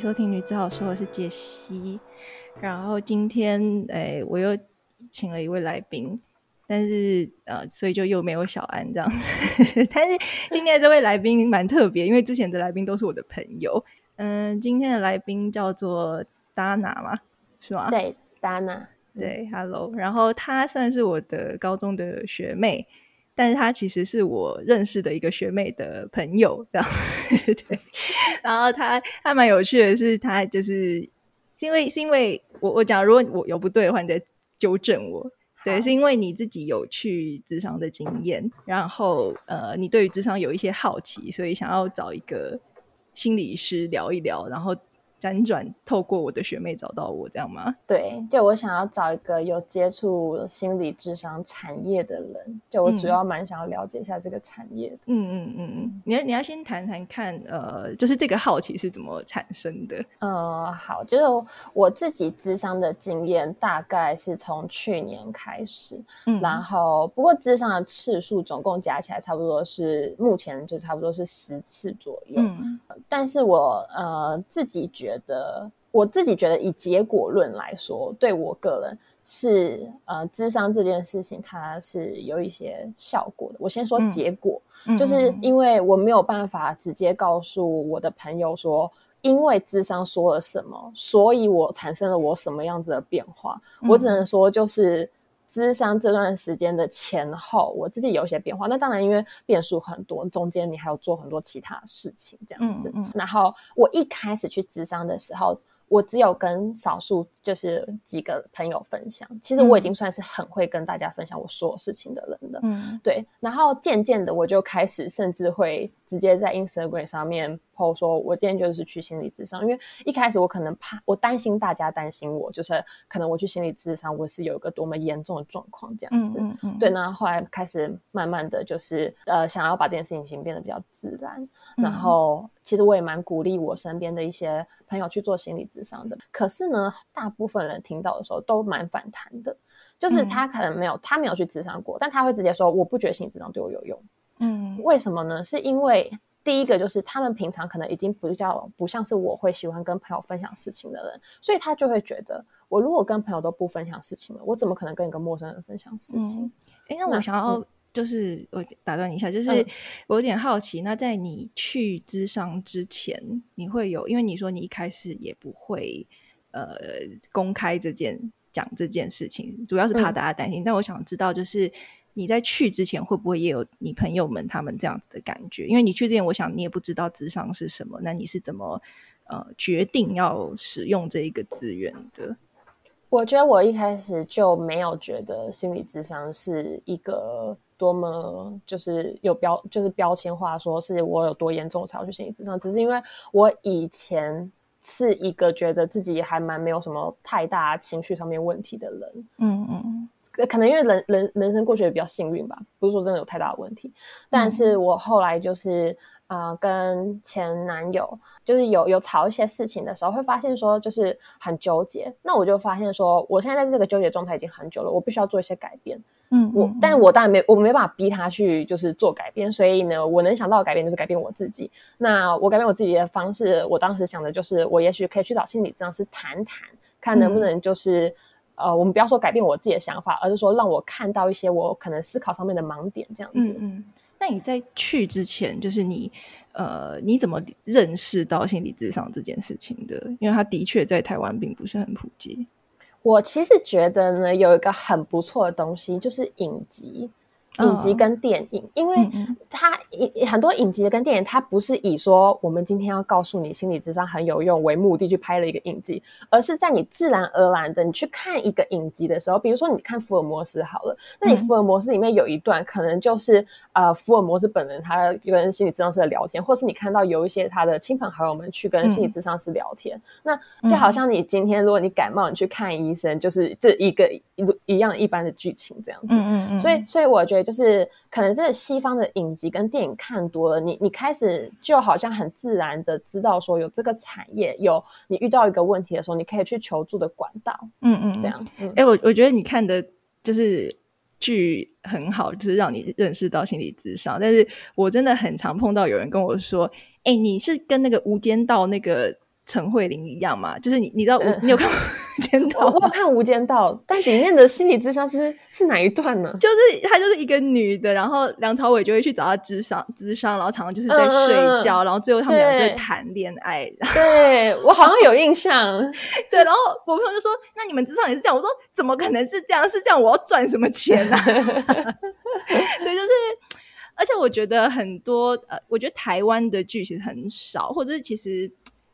收听女子好说，我是杰西。然后今天，哎，我又请了一位来宾，但是呃，所以就又没有小安这样子。但是今天的这位来宾蛮特别，因为之前的来宾都是我的朋友。嗯，今天的来宾叫做 Dana 嘛，是吗？对，Dana，对，Hello。然后她算是我的高中的学妹。但是她其实是我认识的一个学妹的朋友，这样 对。然后他他蛮有趣的是，她就是因为是因为我我讲，如果我有不对的话，你再纠正我。对，是因为你自己有去智商的经验，然后呃，你对于智商有一些好奇，所以想要找一个心理师聊一聊，然后。辗转透过我的学妹找到我，这样吗？对，就我想要找一个有接触心理智商产业的人，就我主要蛮想要了解一下这个产业的。嗯嗯嗯嗯，你要你要先谈谈看，呃，就是这个好奇是怎么产生的？呃，好，就是我自己智商的经验大概是从去年开始，嗯，然后不过智商的次数总共加起来差不多是目前就差不多是十次左右，嗯，但是我呃自己觉觉得我自己觉得以结果论来说，对我个人是呃，智商这件事情它是有一些效果的。我先说结果，就是因为我没有办法直接告诉我的朋友说，因为智商说了什么，所以我产生了我什么样子的变化。我只能说就是。智商这段时间的前后，我自己有一些变化。那当然，因为变数很多，中间你还有做很多其他事情这样子。然后我一开始去智商的时候。我只有跟少数就是几个朋友分享，其实我已经算是很会跟大家分享我所有事情的人了。嗯，对。然后渐渐的，我就开始甚至会直接在 Instagram 上面 po 说，我今天就是去心理咨商，因为一开始我可能怕，我担心大家担心我，就是可能我去心理咨商，我是有一个多么严重的状况这样子。嗯嗯。对，那后来开始慢慢的就是呃，想要把这件事情变得比较自然，然后。其实我也蛮鼓励我身边的一些朋友去做心理咨商的，可是呢，大部分人听到的时候都蛮反弹的，就是他可能没有他没有去咨商过，但他会直接说我不觉得心理咨商对我有用。嗯，为什么呢？是因为第一个就是他们平常可能已经比较不像是我会喜欢跟朋友分享事情的人，所以他就会觉得我如果跟朋友都不分享事情了，我怎么可能跟一个陌生人分享事情？哎，那我想要。就是我打断你一下，就是我有点好奇，那在你去咨商之前，你会有，因为你说你一开始也不会呃公开这件讲这件事情，主要是怕大家担心。但我想知道，就是你在去之前会不会也有你朋友们他们这样子的感觉？因为你去之前，我想你也不知道智商是什么，那你是怎么呃决定要使用这一个资源的？我觉得我一开始就没有觉得心理智商是一个多么就是有标就是标签化，说是我有多严重才要去心理智商，只是因为我以前是一个觉得自己还蛮没有什么太大情绪上面问题的人，嗯嗯，可能因为人人人生过去也比较幸运吧，不是说真的有太大的问题，但是我后来就是。呃，跟前男友就是有有吵一些事情的时候，会发现说就是很纠结。那我就发现说，我现在在这个纠结状态已经很久了，我必须要做一些改变。嗯，我，但是我当然没，我没办法逼他去就是做改变。所以呢，我能想到的改变就是改变我自己。那我改变我自己的方式，我当时想的就是，我也许可以去找心理治疗师谈谈，看能不能就是呃，我们不要说改变我自己的想法，而是说让我看到一些我可能思考上面的盲点，这样子。嗯。那你在去之前，就是你，呃，你怎么认识到心理智商这件事情的？因为它的确在台湾并不是很普及。我其实觉得呢，有一个很不错的东西，就是影集。影集跟电影，因为它很多影集跟电影，它不是以说我们今天要告诉你心理智商很有用为目的去拍了一个影集，而是在你自然而然的你去看一个影集的时候，比如说你看福尔摩斯好了，那你福尔摩斯里面有一段可能就是呃福尔摩斯本人他跟心理智商师的聊天，或是你看到有一些他的亲朋好友们去跟心理智商师聊天，那就好像你今天如果你感冒你去看医生，就是这一个一一样一般的剧情这样子，嗯嗯嗯，所以所以我觉得。就是可能真的西方的影集跟电影看多了，你你开始就好像很自然的知道说有这个产业，有你遇到一个问题的时候，你可以去求助的管道。嗯嗯，这样。哎，我我觉得你看的就是剧很好，就是让你认识到心理智商。但是我真的很常碰到有人跟我说：“哎，你是跟那个《无间道》那个。”陈慧琳一样吗，就是你你知道我你有看《无 间道》？我有看《无间道》，但里面的心理智商是是哪一段呢？就是她就是一个女的，然后梁朝伟就会去找她智商智商，然后常常就是在睡觉，然后最后他们俩就谈恋爱。对我好像有印象。对，然后我朋友就说：“那你们智商也是这样？”我说：“怎么可能是这样？是这样，我要赚什么钱呢？” 对，就是。而且我觉得很多呃，我觉得台湾的剧其实很少，或者是其实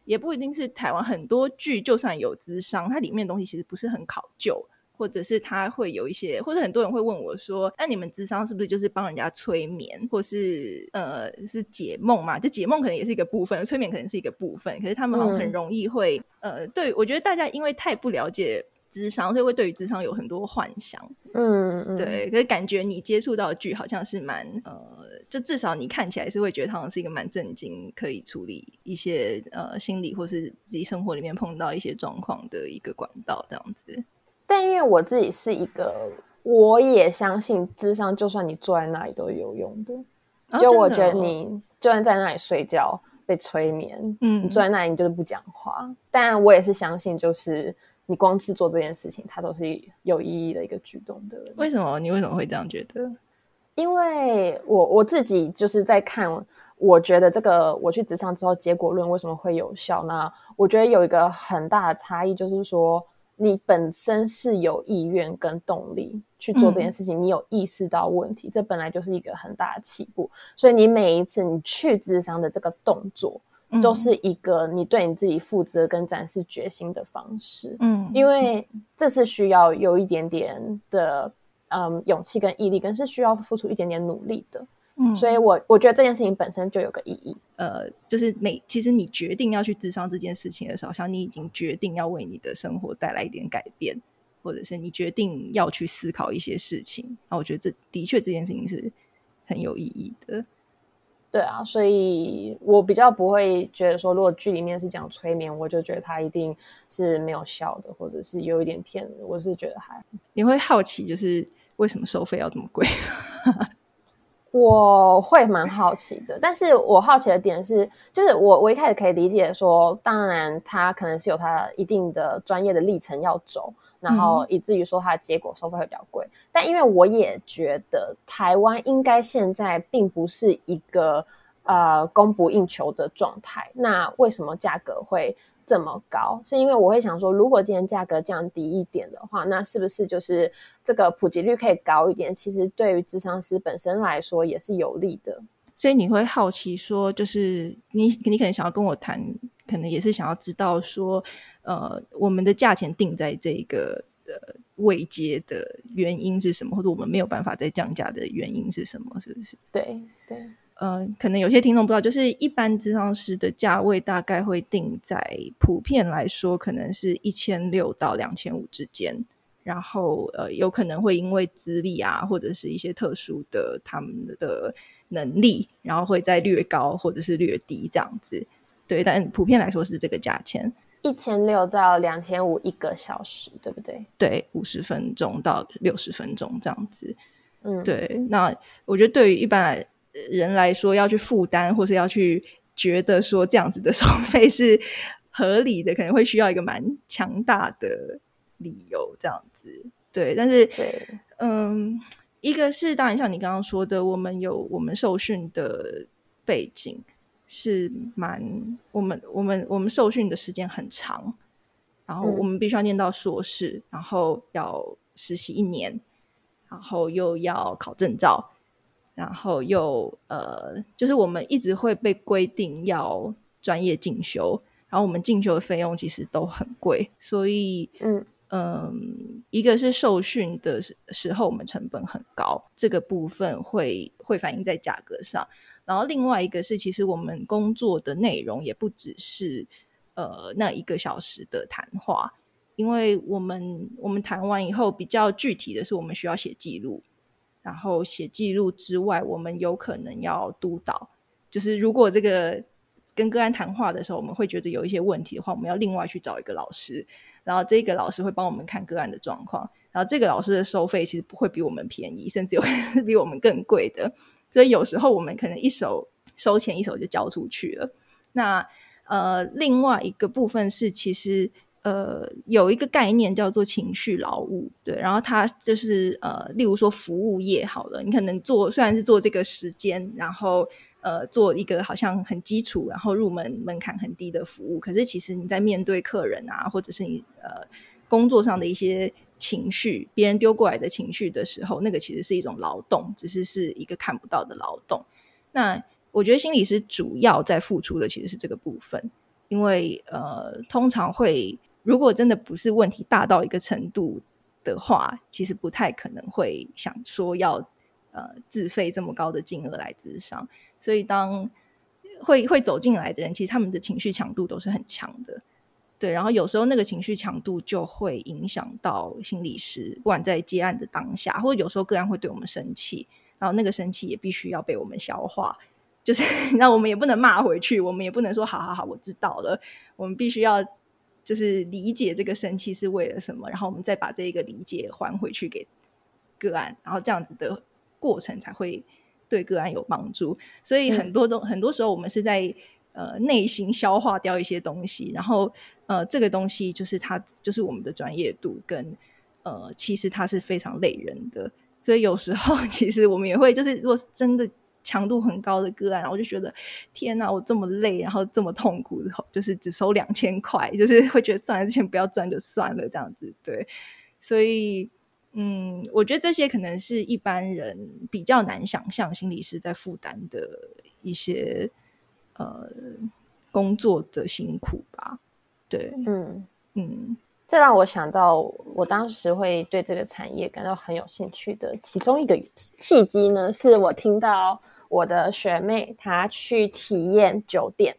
也不一定是台湾很多剧，就算有智商，它里面的东西其实不是很考究，或者是它会有一些，或者很多人会问我说：“那你们智商是不是就是帮人家催眠，或是呃是解梦嘛？就解梦可能也是一个部分，催眠可能是一个部分，可是他们好像很容易会呃，对我觉得大家因为太不了解。”智商，所以会对于智商有很多幻想，嗯，对。可是感觉你接触到的剧好像是蛮呃，就至少你看起来是会觉得好像是一个蛮震惊，可以处理一些呃心理或是自己生活里面碰到一些状况的一个管道这样子。但因为我自己是一个，我也相信智商，就算你坐在那里都有用的。就我觉得你就算在那里睡觉被催眠，嗯，你坐在那里你就是不讲话。但我也是相信，就是。你光是做这件事情，它都是有意义的一个举动的。为什么？你为什么会这样觉得？因为我我自己就是在看，我觉得这个我去职场之后，结果论为什么会有效？呢我觉得有一个很大的差异，就是说你本身是有意愿跟动力去做这件事情，你有意识到问题，这本来就是一个很大的起步。所以你每一次你去智商的这个动作。都是一个你对你自己负责跟展示决心的方式，嗯，因为这是需要有一点点的，嗯，勇气跟毅力，跟是需要付出一点点努力的，嗯，所以我我觉得这件事情本身就有个意义，呃，就是每其实你决定要去智商这件事情的时候，像你已经决定要为你的生活带来一点改变，或者是你决定要去思考一些事情，那我觉得这的确这件事情是很有意义的。对啊，所以我比较不会觉得说，如果剧里面是讲催眠，我就觉得它一定是没有效的，或者是有一点骗人。我是觉得还你会好奇，就是为什么收费要这么贵？我会蛮好奇的，但是我好奇的点是，就是我我一开始可以理解说，当然他可能是有他一定的专业的历程要走。然后以至于说它的结果收费会比较贵，但因为我也觉得台湾应该现在并不是一个呃供不应求的状态，那为什么价格会这么高？是因为我会想说，如果今天价格降低一点的话，那是不是就是这个普及率可以高一点？其实对于智商师本身来说也是有利的。所以你会好奇说，就是你你可能想要跟我谈。可能也是想要知道说，呃，我们的价钱定在这个呃位阶的原因是什么，或者我们没有办法再降价的原因是什么？是不是？对对，呃，可能有些听众不知道，就是一般智商师的价位大概会定在普遍来说，可能是一千六到两千五之间，然后呃，有可能会因为资历啊，或者是一些特殊的他们的能力，然后会再略高或者是略低这样子。对，但普遍来说是这个价钱，一千六到两千五一个小时，对不对？对，五十分钟到六十分钟这样子。嗯，对。那我觉得对于一般人来说，要去负担或是要去觉得说这样子的 收费是合理的，可能会需要一个蛮强大的理由这样子。对，但是，嗯，一个是当然像你刚刚说的，我们有我们受训的背景。是蛮我们我们我们受训的时间很长，然后我们必须要念到硕士，然后要实习一年，然后又要考证照，然后又呃，就是我们一直会被规定要专业进修，然后我们进修的费用其实都很贵，所以嗯嗯，一个是受训的时候我们成本很高，这个部分会会反映在价格上。然后另外一个是，其实我们工作的内容也不只是呃那一个小时的谈话，因为我们我们谈完以后，比较具体的是我们需要写记录，然后写记录之外，我们有可能要督导，就是如果这个跟个案谈话的时候，我们会觉得有一些问题的话，我们要另外去找一个老师，然后这个老师会帮我们看个案的状况，然后这个老师的收费其实不会比我们便宜，甚至有可能是比我们更贵的。所以有时候我们可能一手收钱，一手就交出去了。那呃，另外一个部分是其实。呃，有一个概念叫做情绪劳务，对，然后它就是呃，例如说服务业好了，你可能做虽然是做这个时间，然后呃，做一个好像很基础，然后入门门槛很低的服务，可是其实你在面对客人啊，或者是你呃工作上的一些情绪，别人丢过来的情绪的时候，那个其实是一种劳动，只是是一个看不到的劳动。那我觉得心理师主要在付出的其实是这个部分，因为呃，通常会。如果真的不是问题大到一个程度的话，其实不太可能会想说要呃自费这么高的金额来咨商。所以当会会走进来的人，其实他们的情绪强度都是很强的，对。然后有时候那个情绪强度就会影响到心理师，不管在接案的当下，或者有时候个案会对我们生气，然后那个生气也必须要被我们消化，就是 那我们也不能骂回去，我们也不能说好好好，我知道了，我们必须要。就是理解这个生气是为了什么，然后我们再把这一个理解还回去给个案，然后这样子的过程才会对个案有帮助。所以很多都很多时候，我们是在呃内心消化掉一些东西，然后呃这个东西就是它就是我们的专业度跟呃其实它是非常累人的，所以有时候 其实我们也会就是如果真的。强度很高的个案，然后我就觉得天哪，我这么累，然后这么痛苦，就是只收两千块，就是会觉得算了，这钱不要赚就算了，这样子对。所以，嗯，我觉得这些可能是一般人比较难想象心理师在负担的一些呃工作的辛苦吧。对，嗯嗯，这让我想到我当时会对这个产业感到很有兴趣的其中一个契机呢，是我听到。我的学妹她去体验酒店，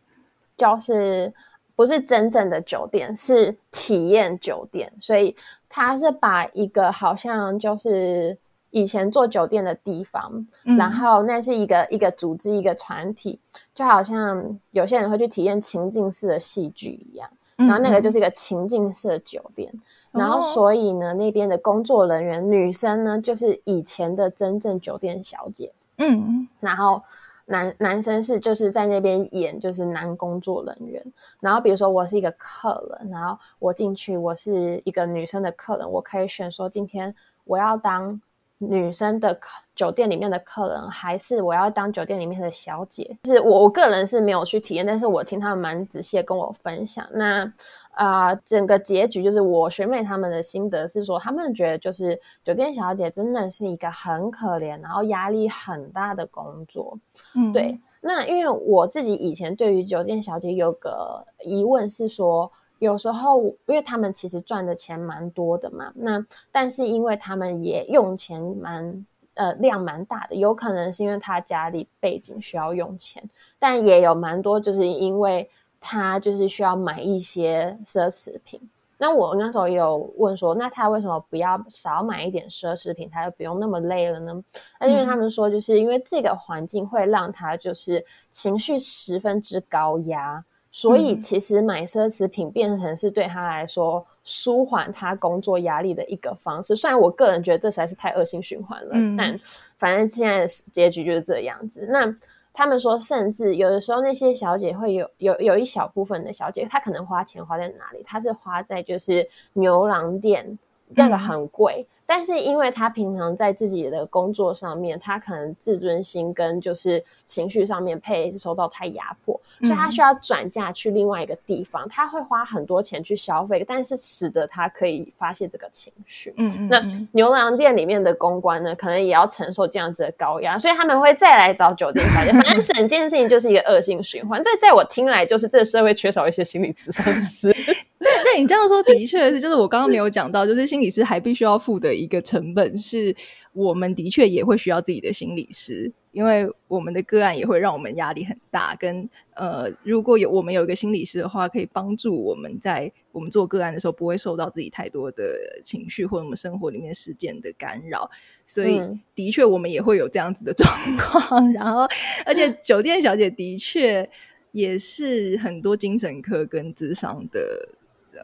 就是不是真正的酒店，是体验酒店。所以她是把一个好像就是以前做酒店的地方，然后那是一个一个组织一个团体，就好像有些人会去体验情境式的戏剧一样。然后那个就是一个情境式的酒店，然后所以呢，那边的工作人员女生呢，就是以前的真正酒店小姐。嗯，然后男男生是就是在那边演，就是男工作人员。然后比如说我是一个客人，然后我进去，我是一个女生的客人，我可以选说今天我要当女生的客酒店里面的客人，还是我要当酒店里面的小姐。就是我我个人是没有去体验，但是我听他们蛮仔细的跟我分享。那啊，整个结局就是我学妹他们的心得是说，他们觉得就是酒店小姐真的是一个很可怜，然后压力很大的工作。嗯，对。那因为我自己以前对于酒店小姐有个疑问是说，有时候因为他们其实赚的钱蛮多的嘛，那但是因为他们也用钱蛮呃量蛮大的，有可能是因为他家里背景需要用钱，但也有蛮多就是因为。他就是需要买一些奢侈品，那我那时候有问说，那他为什么不要少买一点奢侈品，他就不用那么累了呢？那因为他们说，就是因为这个环境会让他就是情绪十分之高压，所以其实买奢侈品变成是对他来说舒缓他工作压力的一个方式。虽然我个人觉得这实在是太恶性循环了，但反正现在的结局就是这样子。那。他们说，甚至有的时候，那些小姐会有有有一小部分的小姐，她可能花钱花在哪里？她是花在就是牛郎店，那个很贵。但是，因为他平常在自己的工作上面，他可能自尊心跟就是情绪上面被受到太压迫，所以他需要转嫁去另外一个地方。他会花很多钱去消费，但是使得他可以发泄这个情绪。嗯嗯。那牛郎店里面的公关呢，可能也要承受这样子的高压，所以他们会再来找酒店小姐。反正整件事情就是一个恶性循环。这在我听来，就是这个社会缺少一些心理咨商师。那那你这样说的确是，就是我刚刚没有讲到，就是心理师还必须要付的一个成本，是我们的确也会需要自己的心理师，因为我们的个案也会让我们压力很大。跟呃，如果有我们有一个心理师的话，可以帮助我们在我们做个案的时候，不会受到自己太多的情绪或者我们生活里面事件的干扰。所以的确，我们也会有这样子的 状况。然后，而且酒店小姐的确也是很多精神科跟智商的。呃，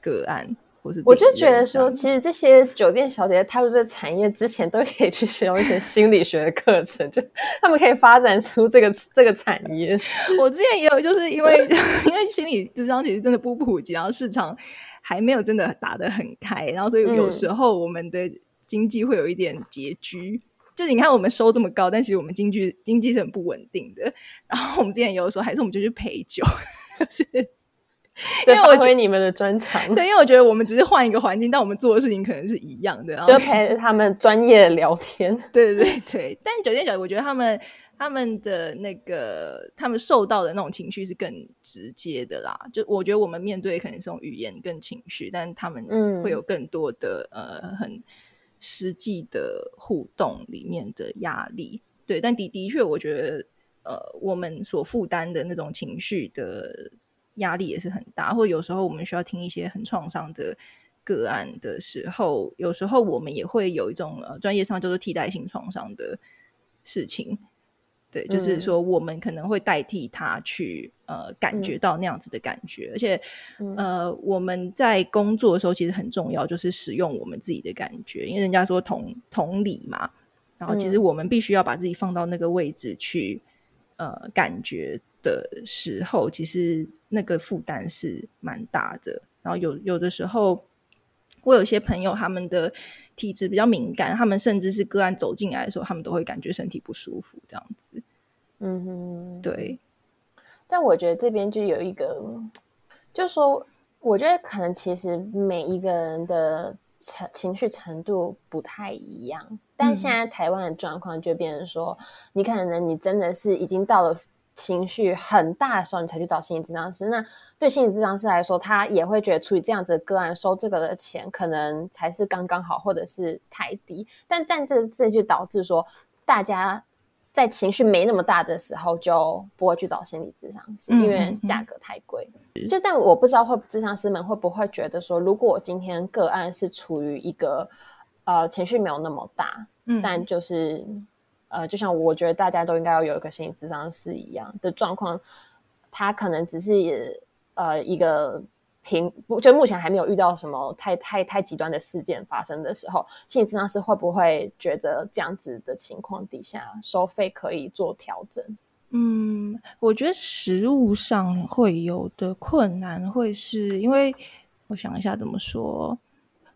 个案或是我就觉得说，其实这些酒店小姐踏入这个产业之前，都可以去使用一些心理学的课程，就他们可以发展出这个这个产业。我之前也有，就是因为 因为心理智商其实真的不普及，然后市场还没有真的打得很开，然后所以有时候我们的经济会有一点拮据。就是你看我们收这么高，但其实我们经济经济是很不稳定的。然后我们之前有的时候还是我们就去陪酒，是 因为我觉得你们的专长，对，因为我觉得我们只是换一个环境，但我们做的事情可能是一样的，就陪他们专业聊天。对对对，但酒店小姐，我觉得他们他们的那个他们受到的那种情绪是更直接的啦。就我觉得我们面对可能是用语言跟情绪，但他们会有更多的呃很。实际的互动里面的压力，对，但的的确，我觉得，呃，我们所负担的那种情绪的压力也是很大。或有时候我们需要听一些很创伤的个案的时候，有时候我们也会有一种呃专业上叫做替代性创伤的事情。对，就是说，我们可能会代替他去呃感觉到那样子的感觉，而且呃，我们在工作的时候其实很重要，就是使用我们自己的感觉，因为人家说同同理嘛，然后其实我们必须要把自己放到那个位置去呃感觉的时候，其实那个负担是蛮大的。然后有有的时候，我有些朋友他们的体质比较敏感，他们甚至是个案走进来的时候，他们都会感觉身体不舒服这样子。嗯哼，对。但我觉得这边就有一个，就是说，我觉得可能其实每一个人的情情绪程度不太一样。但现在台湾的状况就变成说，你可能你真的是已经到了情绪很大的时候，你才去找心理咨商师。那对心理咨商师来说，他也会觉得处理这样子的个案，收这个的钱可能才是刚刚好，或者是太低。但但这这就导致说大家。在情绪没那么大的时候，就不会去找心理咨商师，因为价格太贵。就但我不知道会咨商师们会不会觉得说，如果我今天个案是处于一个呃情绪没有那么大，嗯，但就是呃，就像我觉得大家都应该要有一个心理咨商师一样的状况，他可能只是呃一个。平不就目前还没有遇到什么太太太极端的事件发生的时候，心理咨商师会不会觉得这样子的情况底下收费可以做调整？嗯，我觉得实物上会有的困难，会是因为我想一下怎么说。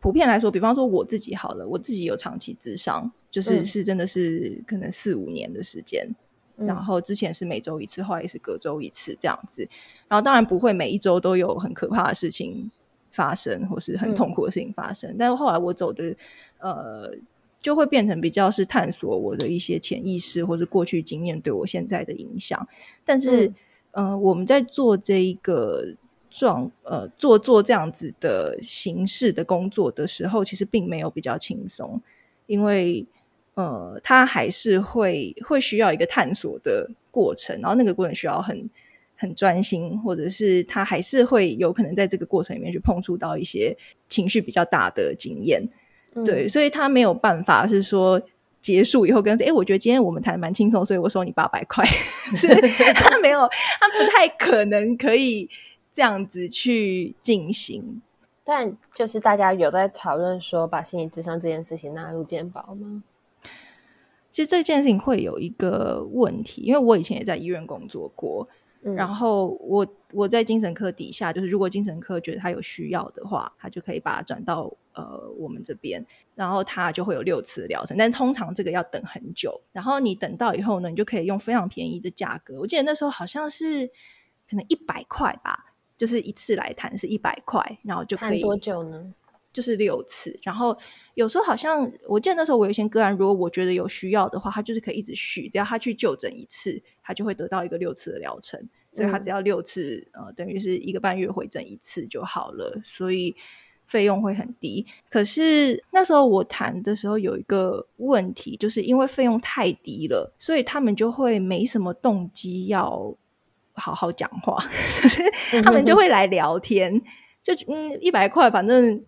普遍来说，比方说我自己好了，我自己有长期咨商，就是是真的是可能四五年的时间。然后之前是每周一次，后来是隔周一次这样子。然后当然不会每一周都有很可怕的事情发生，或是很痛苦的事情发生。但是后来我走的呃，就会变成比较是探索我的一些潜意识或是过去经验对我现在的影响。但是呃，我们在做这一个状呃做做这样子的形式的工作的时候，其实并没有比较轻松，因为。呃，他还是会会需要一个探索的过程，然后那个过程需要很很专心，或者是他还是会有可能在这个过程里面去碰触到一些情绪比较大的经验，对，所以他没有办法是说结束以后跟哎，我觉得今天我们谈蛮轻松，所以我收你八百块，是他没有，他不太可能可以这样子去进行。但就是大家有在讨论说，把心理智商这件事情纳入健保吗？其实这件事情会有一个问题，因为我以前也在医院工作过，然后我我在精神科底下，就是如果精神科觉得他有需要的话，他就可以把它转到呃我们这边，然后他就会有六次疗程，但通常这个要等很久，然后你等到以后呢，你就可以用非常便宜的价格，我记得那时候好像是可能一百块吧，就是一次来谈是一百块，然后就可以多久呢？就是六次，然后有时候好像我记得那时候我有些个案，如果我觉得有需要的话，他就是可以一直续，只要他去就诊一次，他就会得到一个六次的疗程，所以他只要六次，呃，等于是一个半月回诊一次就好了，所以费用会很低。可是那时候我谈的时候有一个问题，就是因为费用太低了，所以他们就会没什么动机要好好讲话，就是他们就会来聊天，就嗯一百块，反正。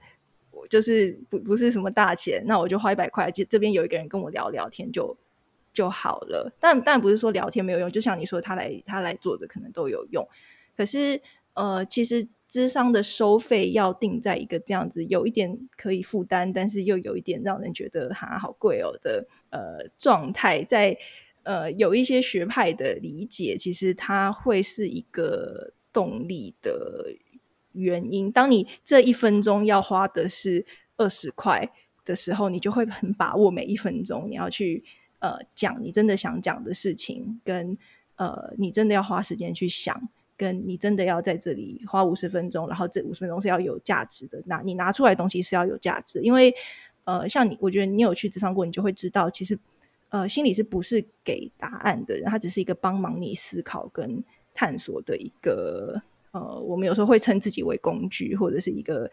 就是不不是什么大钱，那我就花一百块，这这边有一个人跟我聊聊天就就好了。但但不是说聊天没有用，就像你说他来他来做的可能都有用。可是呃，其实智商的收费要定在一个这样子，有一点可以负担，但是又有一点让人觉得哈好贵哦的呃状态，在呃有一些学派的理解，其实它会是一个动力的原因。当你这一分钟要花的是二十块的时候，你就会很把握每一分钟，你要去呃讲你真的想讲的事情，跟呃你真的要花时间去想。跟你真的要在这里花五十分钟，然后这五十分钟是要有价值的，拿你拿出来东西是要有价值。因为呃，像你，我觉得你有去职场过，你就会知道，其实呃，心理是不是给答案的人，他只是一个帮忙你思考跟探索的一个呃，我们有时候会称自己为工具，或者是一个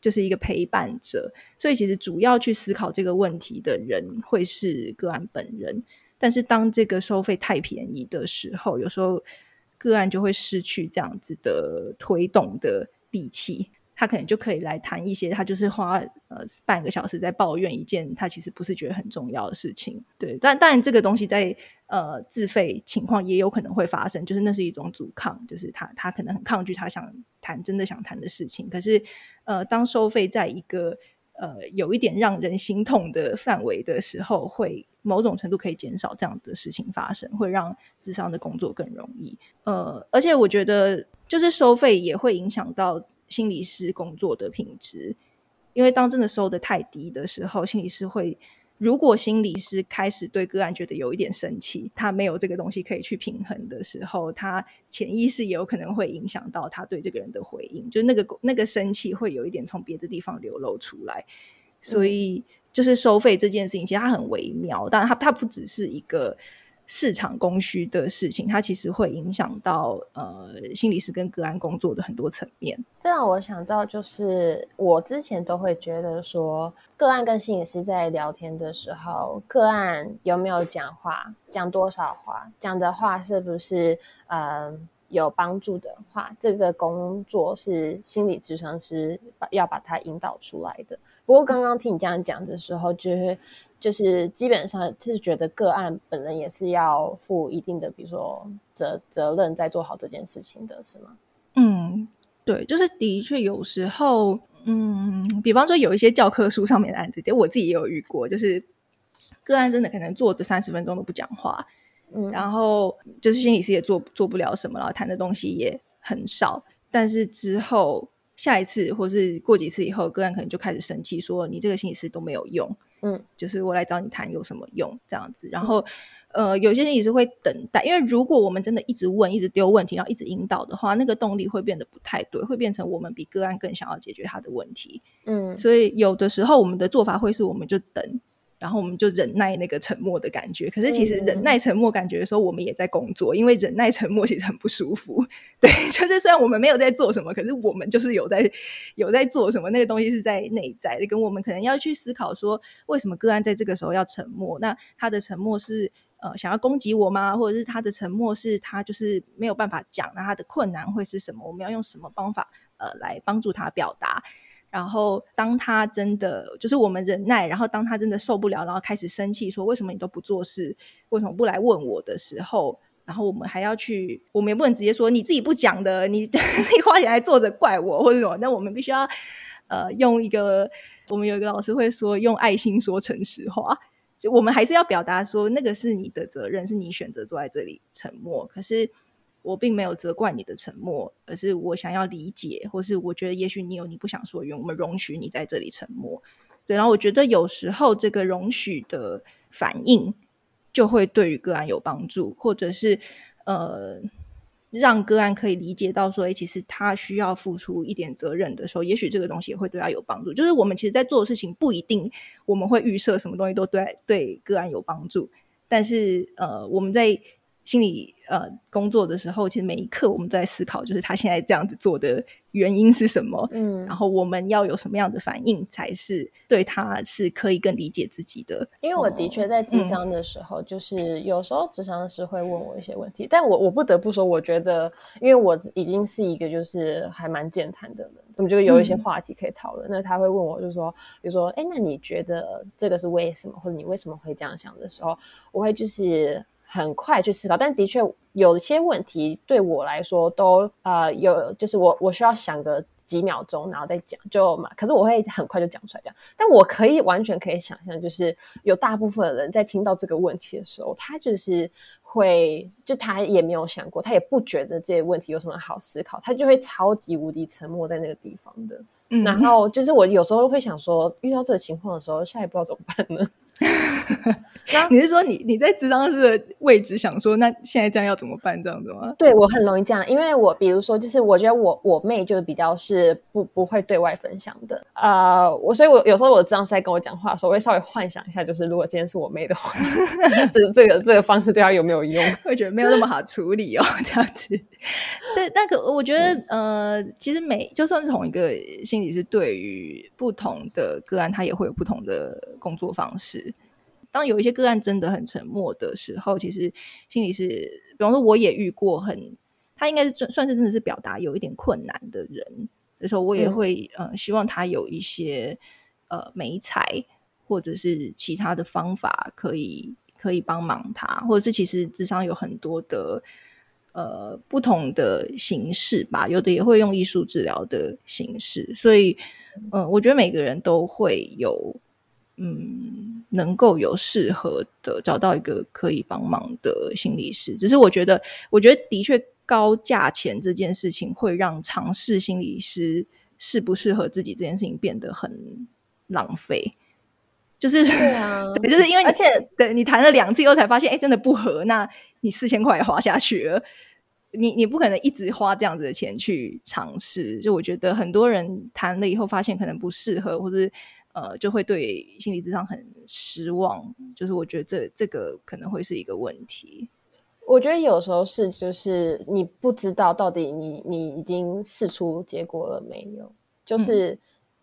就是一个陪伴者。所以其实主要去思考这个问题的人会是个案本人，但是当这个收费太便宜的时候，有时候。个案就会失去这样子的推动的力气，他可能就可以来谈一些，他就是花呃半个小时在抱怨一件他其实不是觉得很重要的事情。对，但当然这个东西在呃自费情况也有可能会发生，就是那是一种阻抗，就是他他可能很抗拒他想谈真的想谈的事情。可是呃，当收费在一个呃有一点让人心痛的范围的时候，会。某种程度可以减少这样的事情发生，会让智商的工作更容易。呃，而且我觉得，就是收费也会影响到心理师工作的品质，因为当真的收的太低的时候，心理师会，如果心理师开始对个案觉得有一点生气，他没有这个东西可以去平衡的时候，他潜意识也有可能会影响到他对这个人的回应，就那个那个生气会有一点从别的地方流露出来，所以。就是收费这件事情，其实它很微妙，但它它不只是一个市场供需的事情，它其实会影响到呃心理师跟个案工作的很多层面。这让我想到，就是我之前都会觉得说，个案跟心理师在聊天的时候，个案有没有讲话，讲多少话，讲的话是不是嗯有帮助的话，这个工作是心理咨商师要把它引导出来的。不过刚刚听你这样讲的时候，就是就是基本上是觉得个案本人也是要负一定的，比如说责责任，在做好这件事情的是吗？嗯，对，就是的确有时候，嗯，比方说有一些教科书上面的案子，我自己也有遇过，就是个案真的可能坐着三十分钟都不讲话，嗯，然后就是心理师也做做不了什么，然后谈的东西也很少，但是之后。下一次，或是过几次以后，个案可能就开始生气，说你这个心理师都没有用，嗯，就是我来找你谈有什么用这样子。然后，呃，有些心理师会等待，因为如果我们真的一直问、一直丢问题，然后一直引导的话，那个动力会变得不太对，会变成我们比个案更想要解决他的问题，嗯，所以有的时候我们的做法会是，我们就等。然后我们就忍耐那个沉默的感觉，可是其实忍耐沉默感觉的时候，我们也在工作，因为忍耐沉默其实很不舒服。对，就是虽然我们没有在做什么，可是我们就是有在有在做什么，那个东西是在内在的。跟我们可能要去思考说，为什么个案在这个时候要沉默？那他的沉默是呃想要攻击我吗？或者是他的沉默是他就是没有办法讲？那他的困难会是什么？我们要用什么方法呃来帮助他表达？然后，当他真的就是我们忍耐，然后当他真的受不了，然后开始生气，说为什么你都不做事，为什么不来问我的时候，然后我们还要去，我们也不能直接说你自己不讲的，你 自己花钱来坐着怪我或者什么，那我们必须要呃用一个，我们有一个老师会说用爱心说诚实话，就我们还是要表达说那个是你的责任，是你选择坐在这里沉默，可是。我并没有责怪你的沉默，而是我想要理解，或是我觉得也许你有你不想说的，我们容许你在这里沉默。对，然后我觉得有时候这个容许的反应就会对于个案有帮助，或者是呃让个案可以理解到说，哎，其实他需要付出一点责任的时候，也许这个东西也会对他有帮助。就是我们其实，在做的事情不一定我们会预设什么东西都对对个案有帮助，但是呃，我们在。心理呃工作的时候，其实每一刻我们都在思考，就是他现在这样子做的原因是什么？嗯，然后我们要有什么样的反应，才是对他是可以更理解自己的？因为我的确在智商的时候，就是有时候智商师会问我一些问题，但我我不得不说，我觉得，因为我已经是一个就是还蛮健谈的人，我们就有一些话题可以讨论。那他会问我，就是说，比如说，哎，那你觉得这个是为什么，或者你为什么会这样想的时候，我会就是。很快去思考，但的确有一些问题对我来说都呃有，就是我我需要想个几秒钟，然后再讲就嘛。可是我会很快就讲出来，这样。但我可以完全可以想象，就是有大部分的人在听到这个问题的时候，他就是会就他也没有想过，他也不觉得这些问题有什么好思考，他就会超级无敌沉默在那个地方的。然后就是我有时候会想说，遇到这个情况的时候，下一步要怎么办呢？你是说你你在智商师的位置想说，那现在这样要怎么办？这样子吗？对我很容易这样，因为我比如说，就是我觉得我我妹就比较是不不会对外分享的啊，我所以，我有时候我智商师在跟我讲话的时候，我会稍微幻想一下，就是如果今天是我妹的话，这这个这个方式对她有没有用？会觉得没有那么好处理哦，这样子。但那个我觉得呃，其实每就算是同一个心理师，对于不同的个案，他也会有不同的工作方式。当有一些个案真的很沉默的时候，其实心里是，比方说我也遇过很，他应该是算算是真的是表达有一点困难的人的时候，我也会呃希望他有一些呃美才或者是其他的方法可以可以帮忙他，或者是其实智商有很多的呃不同的形式吧，有的也会用艺术治疗的形式，所以嗯，我觉得每个人都会有。嗯，能够有适合的找到一个可以帮忙的心理师，只是我觉得，我觉得的确高价钱这件事情会让尝试心理师适不适合自己这件事情变得很浪费。就是对啊，对，就是因为而且对你谈了两次以后才发现，哎，真的不合，那你四千块也花下去了，你你不可能一直花这样子的钱去尝试。就我觉得很多人谈了以后发现可能不适合，或者。呃，就会对心理智商很失望，就是我觉得这这个可能会是一个问题。我觉得有时候是，就是你不知道到底你你已经试出结果了没有，就是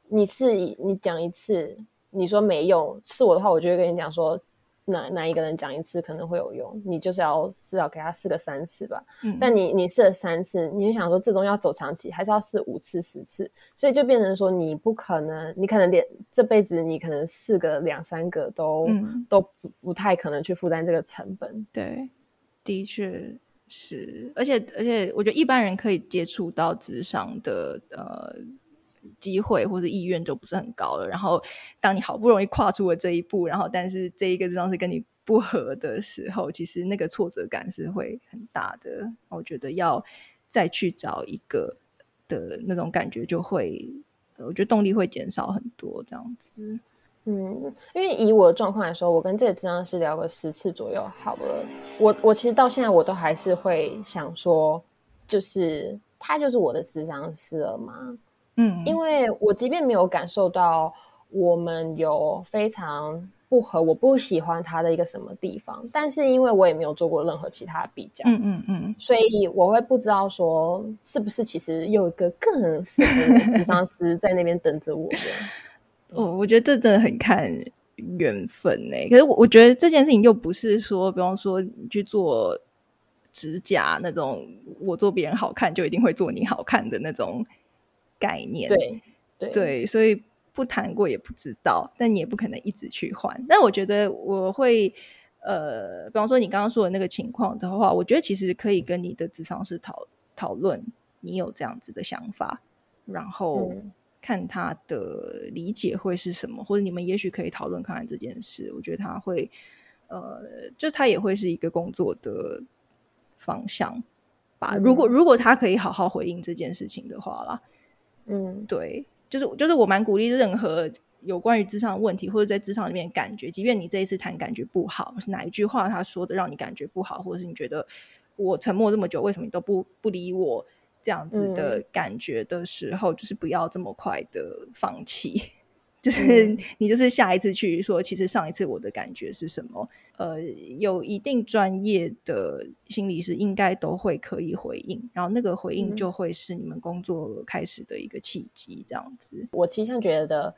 你是你讲一次，你说没用，是我的话，我就会跟你讲说。哪哪一个人讲一次可能会有用？你就是要至少给他试个三次吧。嗯，但你你试了三次，你就想说这东西要走长期，还是要试五次、十次？所以就变成说你不可能，你可能连这辈子你可能试个两三个都都不不太可能去负担这个成本。对，的确是，而且而且我觉得一般人可以接触到智商的呃。机会或者意愿就不是很高了。然后，当你好不容易跨出了这一步，然后但是这一个地方是跟你不合的时候，其实那个挫折感是会很大的。我觉得要再去找一个的那种感觉，就会我觉得动力会减少很多。这样子，嗯，因为以我的状况来说，我跟这个智商师聊个十次左右好了。我我其实到现在我都还是会想说，就是他就是我的智商师了吗？嗯，因为我即便没有感受到我们有非常不合，我不喜欢他的一个什么地方，但是因为我也没有做过任何其他比较，嗯嗯嗯，所以我会不知道说是不是其实有一个更适合的智商师在那边等着我。哦，我觉得这真的很看缘分呢。可是我我觉得这件事情又不是说，比方说你去做指甲那种，我做别人好看就一定会做你好看的那种。概念对对，所以不谈过也不知道，但你也不可能一直去换。但我觉得我会呃，比方说你刚刚说的那个情况的话，我觉得其实可以跟你的智商师讨讨论，你有这样子的想法，然后看他的理解会是什么，或者你们也许可以讨论看看这件事。我觉得他会呃，就他也会是一个工作的方向吧。如果如果他可以好好回应这件事情的话啦。嗯，对，就是就是我蛮鼓励任何有关于职场问题或者在职场里面感觉，即便你这一次谈感觉不好，是哪一句话他说的让你感觉不好，或者是你觉得我沉默这么久，为什么你都不不理我这样子的感觉的时候，就是不要这么快的放弃。就是 你，就是下一次去说，其实上一次我的感觉是什么？呃，有一定专业的心理师应该都会可以回应，然后那个回应就会是你们工作开始的一个契机，这样子。我其实觉得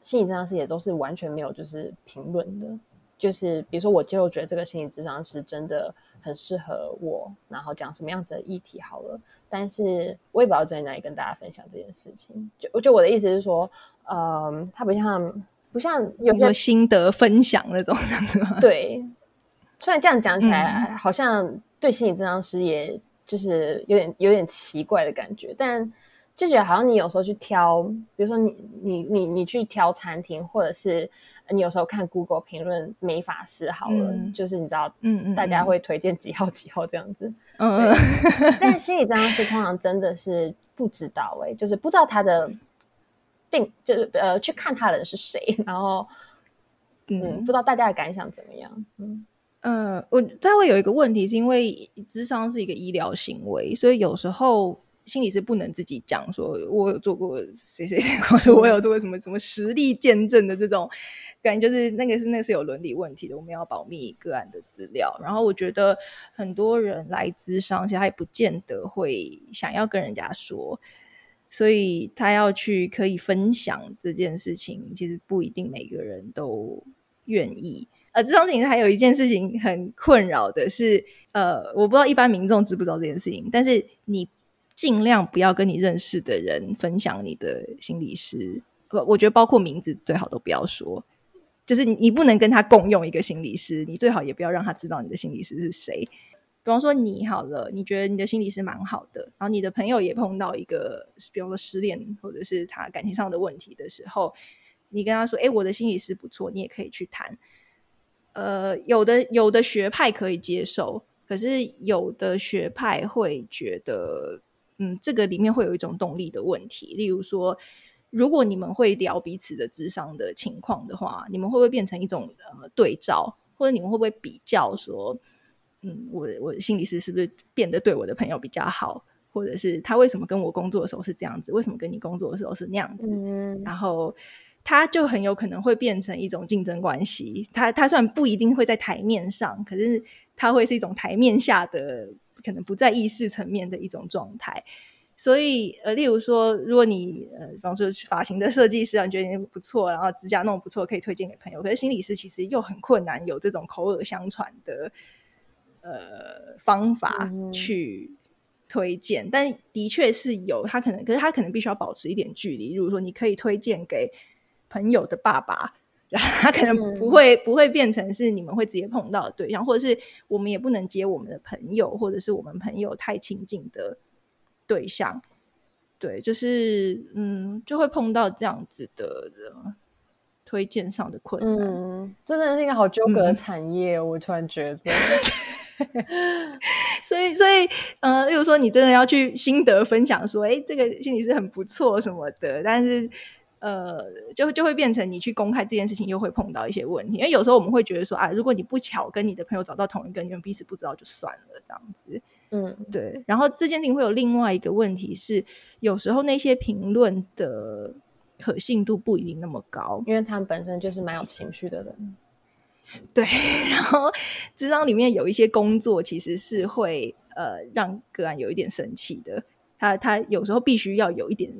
心理治疗师也都是完全没有就是评论的，就是比如说，我就觉得这个心理治疗师真的很适合我，然后讲什么样子的议题好了。但是我也不知道在哪里跟大家分享这件事情。就就我的意思是说，嗯，它不像不像有些心得分享那种，对，虽然这样讲起来，好像对心理治疗师也就是有点有点奇怪的感觉，但就觉得好像你有时候去挑，比如说你你你你去挑餐厅，或者是你有时候看 Google 评论美法师好了，就是你知道，嗯嗯，大家会推荐几号几号这样子，嗯嗯，但心理治疗师通常真的是不知道哎，就是不知道他的病，就是呃去看他的人是谁，然后嗯，不知道大家的感想怎么样，嗯。嗯，我再会有一个问题，是因为智商是一个医疗行为，所以有时候心里是不能自己讲说，我有做过谁谁谁，或者我有做过什么什么实力见证的这种感觉，就是那个是那个是有伦理问题的，我们要保密个案的资料。然后我觉得很多人来咨商，其实他也不见得会想要跟人家说，所以他要去可以分享这件事情，其实不一定每个人都愿意。呃，这张事情还有一件事情很困扰的是，呃，我不知道一般民众知不知道这件事情，但是你尽量不要跟你认识的人分享你的心理师，不，我觉得包括名字最好都不要说，就是你不能跟他共用一个心理师，你最好也不要让他知道你的心理师是谁。比方说你好了，你觉得你的心理师蛮好的，然后你的朋友也碰到一个，比方说失恋或者是他感情上的问题的时候，你跟他说：“哎，我的心理师不错，你也可以去谈。”呃，有的有的学派可以接受，可是有的学派会觉得，嗯，这个里面会有一种动力的问题。例如说，如果你们会聊彼此的智商的情况的话，你们会不会变成一种呃对照，或者你们会不会比较说，嗯，我我的心理师是不是变得对我的朋友比较好，或者是他为什么跟我工作的时候是这样子，为什么跟你工作的时候是那样子？然后。他就很有可能会变成一种竞争关系。他他虽然不一定会在台面上，可是他会是一种台面下的，可能不在意识层面的一种状态。所以呃，例如说，如果你呃，比方说发型的设计师啊，你觉得你不错，然后指甲弄不错，可以推荐给朋友。可是心理师其实又很困难，有这种口耳相传的呃方法去推荐。但的确是有，他可能，可是他可能必须要保持一点距离。如果说你可以推荐给。朋友的爸爸，他可能不会不会变成是你们会直接碰到的对象，或者是我们也不能接我们的朋友，或者是我们朋友太亲近的对象。对，就是嗯，就会碰到这样子的推荐上的困难。嗯，这真的是一个好纠葛的产业，我突然觉得。所以，所以，呃，例如说，你真的要去心得分享，说，哎，这个心理是很不错什么的，但是。呃，就就会变成你去公开这件事情，又会碰到一些问题。因为有时候我们会觉得说啊，如果你不巧跟你的朋友找到同一个，你们彼此不知道就算了，这样子。嗯，对。然后这件事情会有另外一个问题是，有时候那些评论的可信度不一定那么高，因为他们本身就是蛮有情绪的人。对。然后职场里面有一些工作其实是会呃让个案有一点生气的，他他有时候必须要有一点。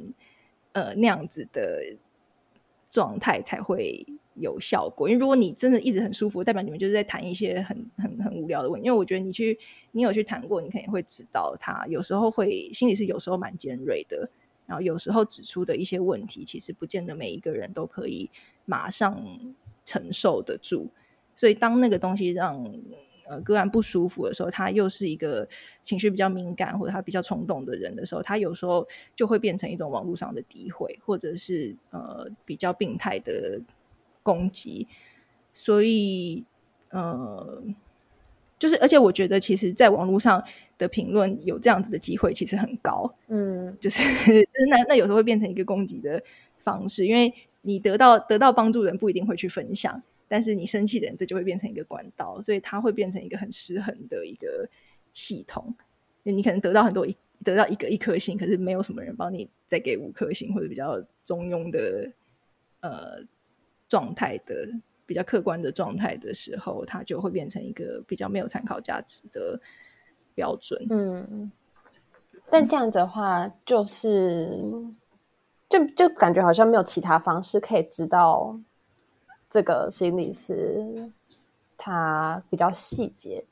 呃，那样子的状态才会有效果。因为如果你真的一直很舒服，代表你们就是在谈一些很很很无聊的问题。因为我觉得你去，你有去谈过，你肯定会知道，他有时候会心里是有时候蛮尖锐的，然后有时候指出的一些问题，其实不见得每一个人都可以马上承受得住。所以当那个东西让呃，个案不舒服的时候，他又是一个情绪比较敏感或者他比较冲动的人的时候，他有时候就会变成一种网络上的诋毁，或者是呃比较病态的攻击。所以呃，就是而且我觉得，其实，在网络上的评论有这样子的机会，其实很高。嗯，就是 就是那那有时候会变成一个攻击的方式，因为你得到得到帮助人不一定会去分享。但是你生气的人，这就会变成一个管道，所以它会变成一个很失衡的一个系统。你可能得到很多一得到一个一颗星，可是没有什么人帮你再给五颗星，或者比较中庸的呃状态的比较客观的状态的时候，它就会变成一个比较没有参考价值的标准。嗯，但这样子的话，就是就就感觉好像没有其他方式可以知道。这个心理是他比较细节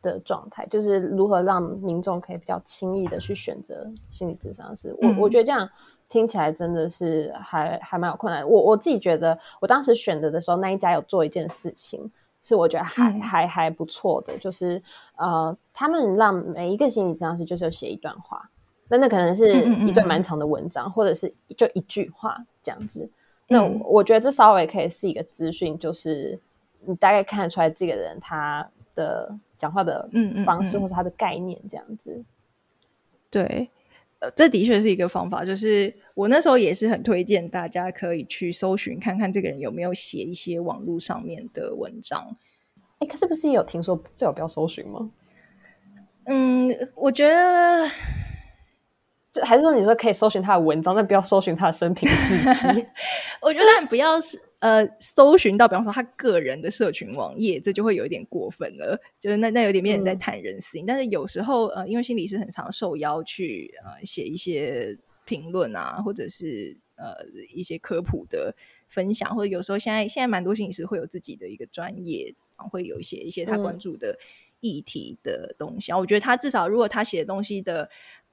的状态，就是如何让民众可以比较轻易的去选择心理智商师。我我觉得这样听起来真的是还还蛮有困难。我我自己觉得，我当时选择的时候，那一家有做一件事情，是我觉得还还还不错的，就是呃，他们让每一个心理治疗师就是写一段话，那那可能是一段蛮长的文章，或者是就一句话这样子。那我觉得这稍微可以是一个资讯，就是你大概看得出来这个人他的讲话的方式或者他的概念这样子。对，呃，这的确是一个方法，就是我那时候也是很推荐大家可以去搜寻看看这个人有没有写一些网络上面的文章。哎，可是不是也有听说最好不要搜寻吗？嗯，我觉得。这还是说你说可以搜寻他的文章，但不要搜寻他的生平事迹。我觉得不要是呃搜寻到，比方说他个人的社群网页，这就会有一点过分了。就是那那有点变成在谈人私隐。但是有时候呃，因为心理师很常受邀去呃写一些评论啊，或者是呃一些科普的分享，或者有时候现在现在蛮多心理师会有自己的一个专业，会有一些一些他关注的议题的东西。我觉得他至少如果他写的东西的。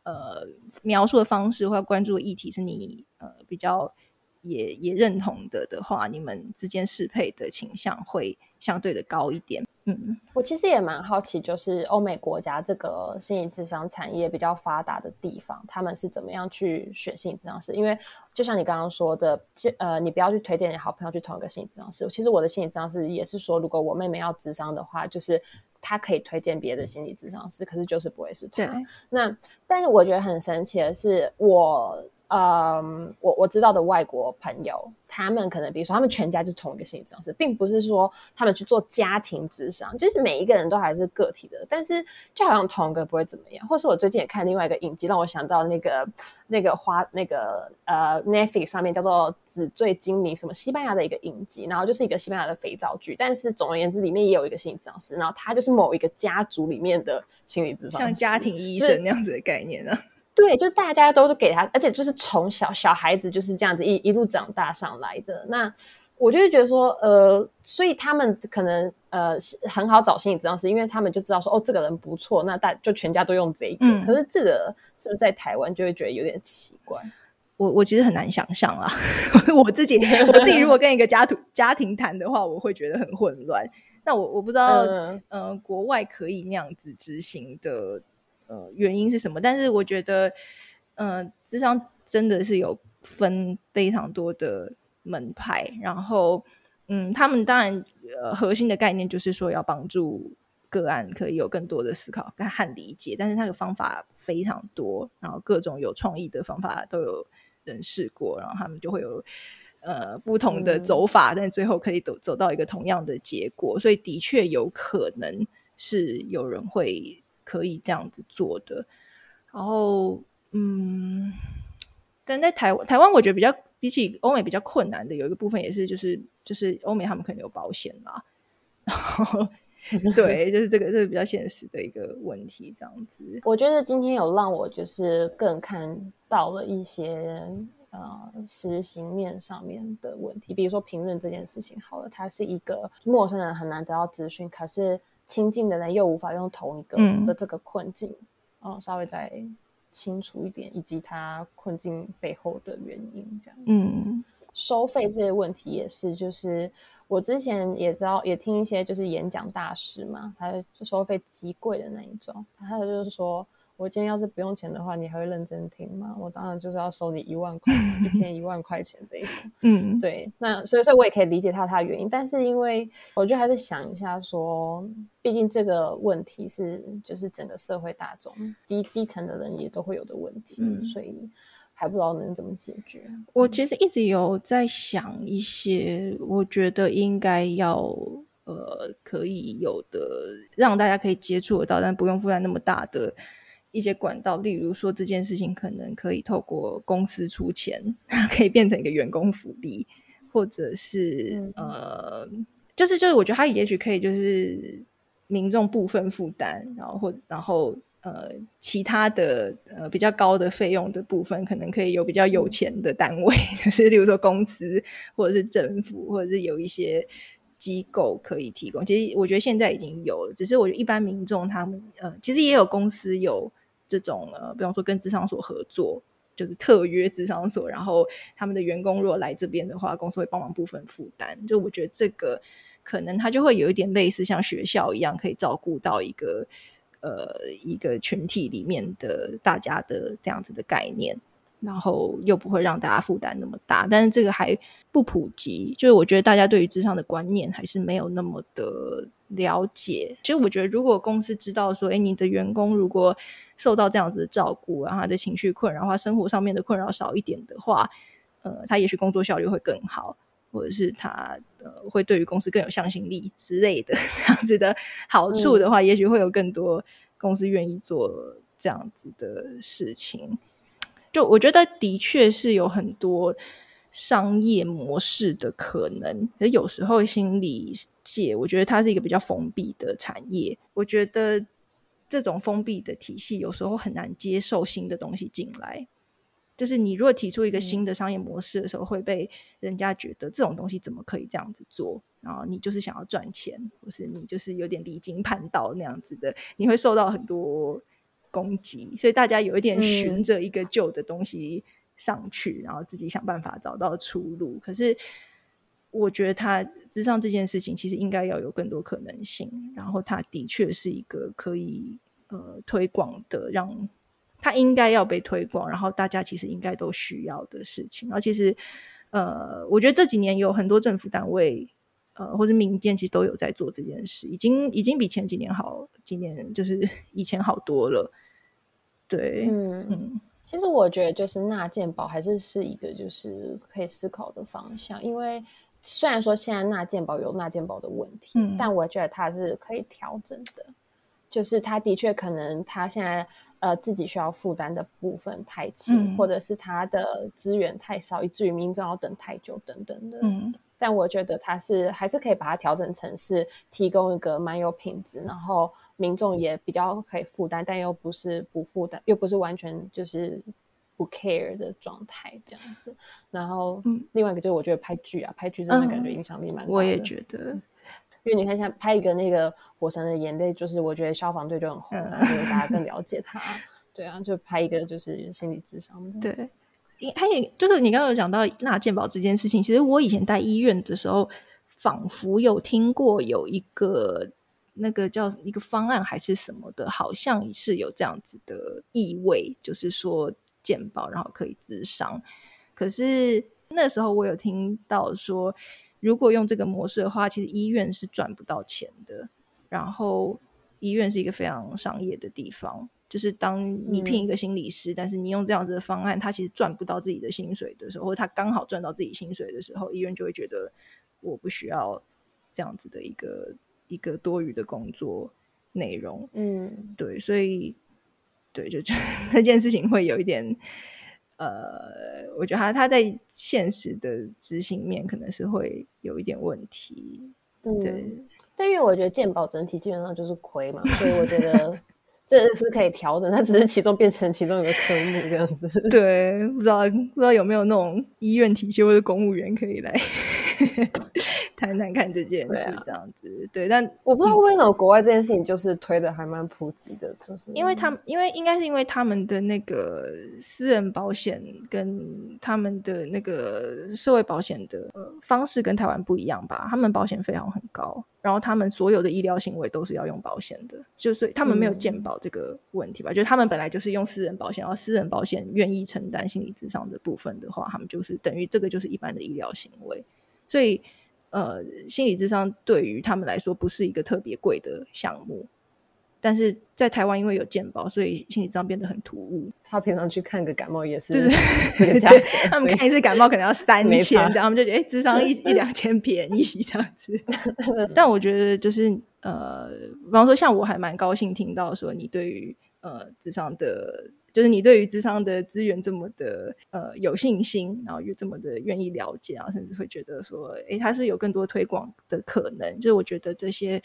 呃，描述的方式或者关注的议题是你呃比较也也认同的的话，你们之间适配的倾向会相对的高一点。嗯，我其实也蛮好奇，就是欧美国家这个心理智商产业比较发达的地方，他们是怎么样去选心理智商师？因为就像你刚刚说的，就呃，你不要去推荐你好朋友去同一个心理智商师。其实我的心理智商师也是说，如果我妹妹要智商的话，就是。他可以推荐别的心理咨商师，可是就是不会是他。那但是我觉得很神奇的是，我。嗯，我我知道的外国朋友，他们可能比如说，他们全家就是同一个心理治疗师，并不是说他们去做家庭智商，就是每一个人都还是个体的，但是就好像同一个不会怎么样。或是我最近也看另外一个影集，让我想到那个 那个花那个呃 Netflix 上面叫做《纸醉金迷》，什么西班牙的一个影集，然后就是一个西班牙的肥皂剧，但是总而言之，里面也有一个心理治疗师，然后他就是某一个家族里面的心理咨商，像家庭医生那样子的概念呢。对，就大家都是给他，而且就是从小小孩子就是这样子一一路长大上来的。那我就会觉得说，呃，所以他们可能呃很好找心理治疗师，因为他们就知道说，哦，这个人不错，那大就全家都用这一个。可是这个是不是在台湾就会觉得有点奇怪？我我其实很难想象啊，我自己 我自己如果跟一个家庭家庭谈的话，我会觉得很混乱。那我我不知道，呃，国外可以那样子执行的。呃，原因是什么？但是我觉得，呃，智商真的是有分非常多的门派。然后，嗯，他们当然，呃，核心的概念就是说要帮助个案可以有更多的思考和理解。但是，那个方法非常多，然后各种有创意的方法都有人试过，然后他们就会有呃不同的走法，但最后可以走走到一个同样的结果。所以，的确有可能是有人会。可以这样子做的，然后嗯，但在台湾，台湾我觉得比较比起欧美比较困难的有一个部分也是，就是就是欧美他们可能有保险啦，然后 对，就是这个这是比较现实的一个问题，这样子。我觉得今天有让我就是更看到了一些呃实行面上面的问题，比如说评论这件事情，好了，它是一个陌生人很难得到资讯，可是。亲近的人又无法用同一个的这个困境，哦，稍微再清楚一点，以及他困境背后的原因，这样。嗯，收费这些问题也是，就是我之前也知道，也听一些就是演讲大师嘛，他收费极贵的那一种，他就是说。我今天要是不用钱的话，你还会认真听吗？我当然就是要收你一万块，一天一万块钱这一种。嗯，对。那所以说，我也可以理解他他的原因，但是因为我觉得还是想一下，说毕竟这个问题是就是整个社会大众基基层的人也都会有的问题，嗯所以还不知道能怎么解决。我其实一直有在想一些，我觉得应该要呃可以有的，让大家可以接触得到，但不用负担那么大的。一些管道，例如说这件事情可能可以透过公司出钱，可以变成一个员工福利，或者是呃，就是就是，我觉得他也许可以就是民众部分负担，然后或然后呃，其他的呃比较高的费用的部分，可能可以有比较有钱的单位，就是例如说公司或者是政府，或者是有一些机构可以提供。其实我觉得现在已经有了，只是我觉得一般民众他们呃，其实也有公司有。这种呃，比方说跟智商所合作就是特约智商所，然后他们的员工如果来这边的话，公司会帮忙部分负担。就我觉得这个可能他就会有一点类似像学校一样，可以照顾到一个呃一个群体里面的大家的这样子的概念。然后又不会让大家负担那么大，但是这个还不普及，就是我觉得大家对于智商的观念还是没有那么的了解。其实我觉得，如果公司知道说，哎，你的员工如果受到这样子的照顾，然后他的情绪困扰，他生活上面的困扰少一点的话，呃，他也许工作效率会更好，或者是他呃会对于公司更有向心力之类的 这样子的好处的话，也许会有更多公司愿意做这样子的事情。就我觉得的确是有很多商业模式的可能，而有时候心理界，我觉得它是一个比较封闭的产业。我觉得这种封闭的体系有时候很难接受新的东西进来。就是你如果提出一个新的商业模式的时候，会被人家觉得这种东西怎么可以这样子做？然后你就是想要赚钱，或是你就是有点离经叛道那样子的，你会受到很多。攻击，所以大家有一点循着一个旧的东西上去，然后自己想办法找到出路。可是，我觉得他之上这件事情其实应该要有更多可能性。然后，他的确是一个可以呃推广的，让他应该要被推广。然后，大家其实应该都需要的事情。然后，其实呃，我觉得这几年有很多政府单位呃或者民间其实都有在做这件事，已经已经比前几年好，今年就是 以前好多了。对，嗯嗯，其实我觉得就是纳健保还是是一个就是可以思考的方向，因为虽然说现在纳健保有纳健保的问题，嗯，但我觉得它是可以调整的，就是他的确可能他现在呃自己需要负担的部分太轻，或者是他的资源太少，以至于民众要等太久等等的，嗯，但我觉得他是还是可以把它调整成是提供一个蛮有品质，然后。民众也比较可以负担，但又不是不负担，又不是完全就是不 care 的状态这样子。然后，另外一个就是我觉得拍剧啊，拍剧真的感觉影响力蛮大的。我也觉得，因为你看像拍一个那个《火神的眼泪》，就是我觉得消防队就很红，就是大家更了解他。对啊，就拍一个就是心理智商的。对，他也就是你刚刚有讲到纳健保这件事情，其实我以前在医院的时候，仿佛有听过有一个。那个叫一个方案还是什么的，好像是有这样子的意味，就是说健保然后可以自商。可是那时候我有听到说，如果用这个模式的话，其实医院是赚不到钱的。然后医院是一个非常商业的地方，就是当你聘一个心理师，但是你用这样子的方案，他其实赚不到自己的薪水的时候，或者他刚好赚到自己薪水的时候，医院就会觉得我不需要这样子的一个。一个多余的工作内容，嗯，对，所以对，就 这件事情会有一点，呃，我觉得他他在现实的执行面可能是会有一点问题，对。但因为我觉得健保整体基本上就是亏嘛，所以我觉得这是可以调整，它只是其中变成其中一个科目这样子。对，不知道不知道有没有那种医院体系或者公务员可以来。谈谈看这件事，这样子对，但我不知道为什么国外这件事情就是推的还蛮普及的，就是因为他们，因为应该是因为他们的那个私人保险跟他们的那个社会保险的方式跟台湾不一样吧？他们保险费用很高，然后他们所有的医疗行为都是要用保险的，就是他们没有健保这个问题吧？就是他们本来就是用私人保险，然后私人保险愿意承担心理智商的部分的话，他们就是等于这个就是一般的医疗行为，所以。呃，心理智商对于他们来说不是一个特别贵的项目，但是在台湾因为有健保，所以心理智商变得很突兀。他平常去看个感冒也是，对对对，他们看一次感冒可能要三千，这样他们就觉得哎，智商一 一两千便宜这样子。但我觉得就是呃，比方说像我还蛮高兴听到说你对于呃智商的。就是你对于智商的资源这么的呃有信心，然后又这么的愿意了解，然后甚至会觉得说，哎，它是有更多推广的可能。就是我觉得这些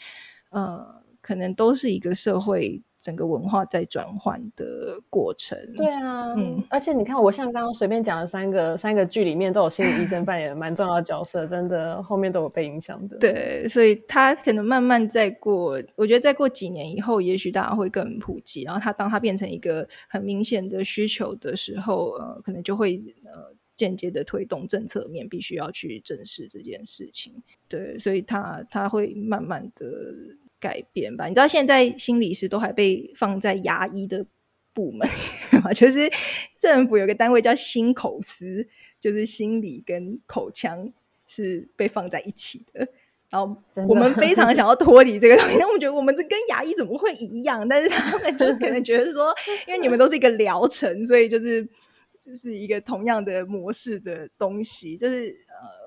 呃，可能都是一个社会整个文化在转换的过程。对啊，嗯，而且你看，我像刚刚随便讲的三个三个剧里面，都有心理医生扮演蛮重要的角色，真的后面都有被影响的。对，所以他可能慢慢再过，我觉得再过几年以后，也许大家会更普及。然后他当他变成一个很明显的需求的时候，呃，可能就会呃。间接的推动政策面，必须要去正视这件事情。对，所以他他会慢慢的改变吧。你知道，现在心理师都还被放在牙医的部门 吗？就是政府有个单位叫心口司，就是心理跟口腔是被放在一起的。然后我们非常想要脱离这个东西，但我觉得我们这跟牙医怎么会一样？但是他们就可能觉得说，因为你们都是一个疗程，所以就是。就是一个同样的模式的东西，就是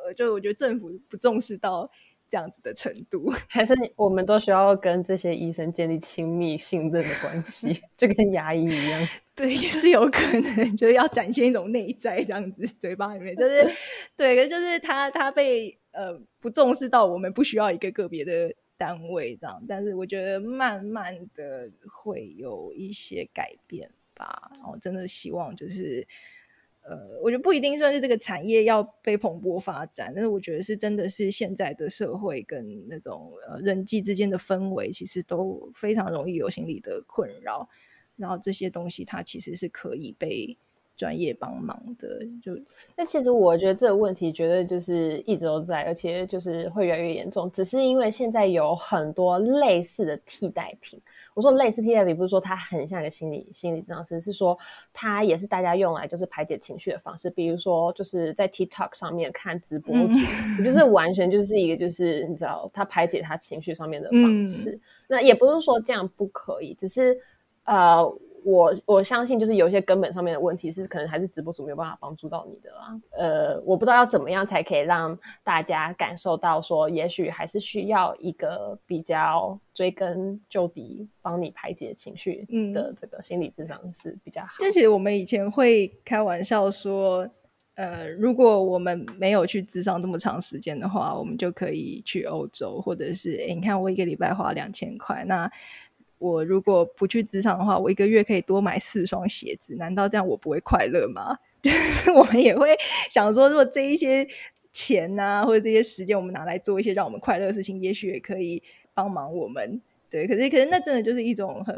呃，就我觉得政府不重视到这样子的程度，还是我们都需要跟这些医生建立亲密信任的关系，就跟牙医一样。对，也是有可能，就是要展现一种内在这样子，嘴巴里面就是 对，可就是他他被呃不重视到，我们不需要一个个别的单位这样，但是我觉得慢慢的会有一些改变。吧，我真的希望就是，呃，我觉得不一定算是这个产业要被蓬勃发展，但是我觉得是真的是现在的社会跟那种呃人际之间的氛围，其实都非常容易有心理的困扰，然后这些东西它其实是可以被。专业帮忙的，就那其实我觉得这个问题绝对就是一直都在，而且就是会越来越严重。只是因为现在有很多类似的替代品。我说类似替代品，不是说它很像一个心理心理治疗师，是说它也是大家用来就是排解情绪的方式。比如说就是在 TikTok 上面看直播主，就是完全就是一个就是你知道他排解他情绪上面的方式。那也不是说这样不可以，只是呃。我我相信，就是有一些根本上面的问题是可能还是直播主没有办法帮助到你的啦。呃，我不知道要怎么样才可以让大家感受到说，也许还是需要一个比较追根究底、帮你排解情绪的这个心理智商是比较好。这其实我们以前会开玩笑说，呃，如果我们没有去智商这么长时间的话，我们就可以去欧洲，或者是哎，你看我一个礼拜花两千块，那。我如果不去职场的话，我一个月可以多买四双鞋子，难道这样我不会快乐吗？就是我们也会想说，如果这一些钱啊，或者这些时间，我们拿来做一些让我们快乐的事情，也许也可以帮忙我们。对，可是可是那真的就是一种很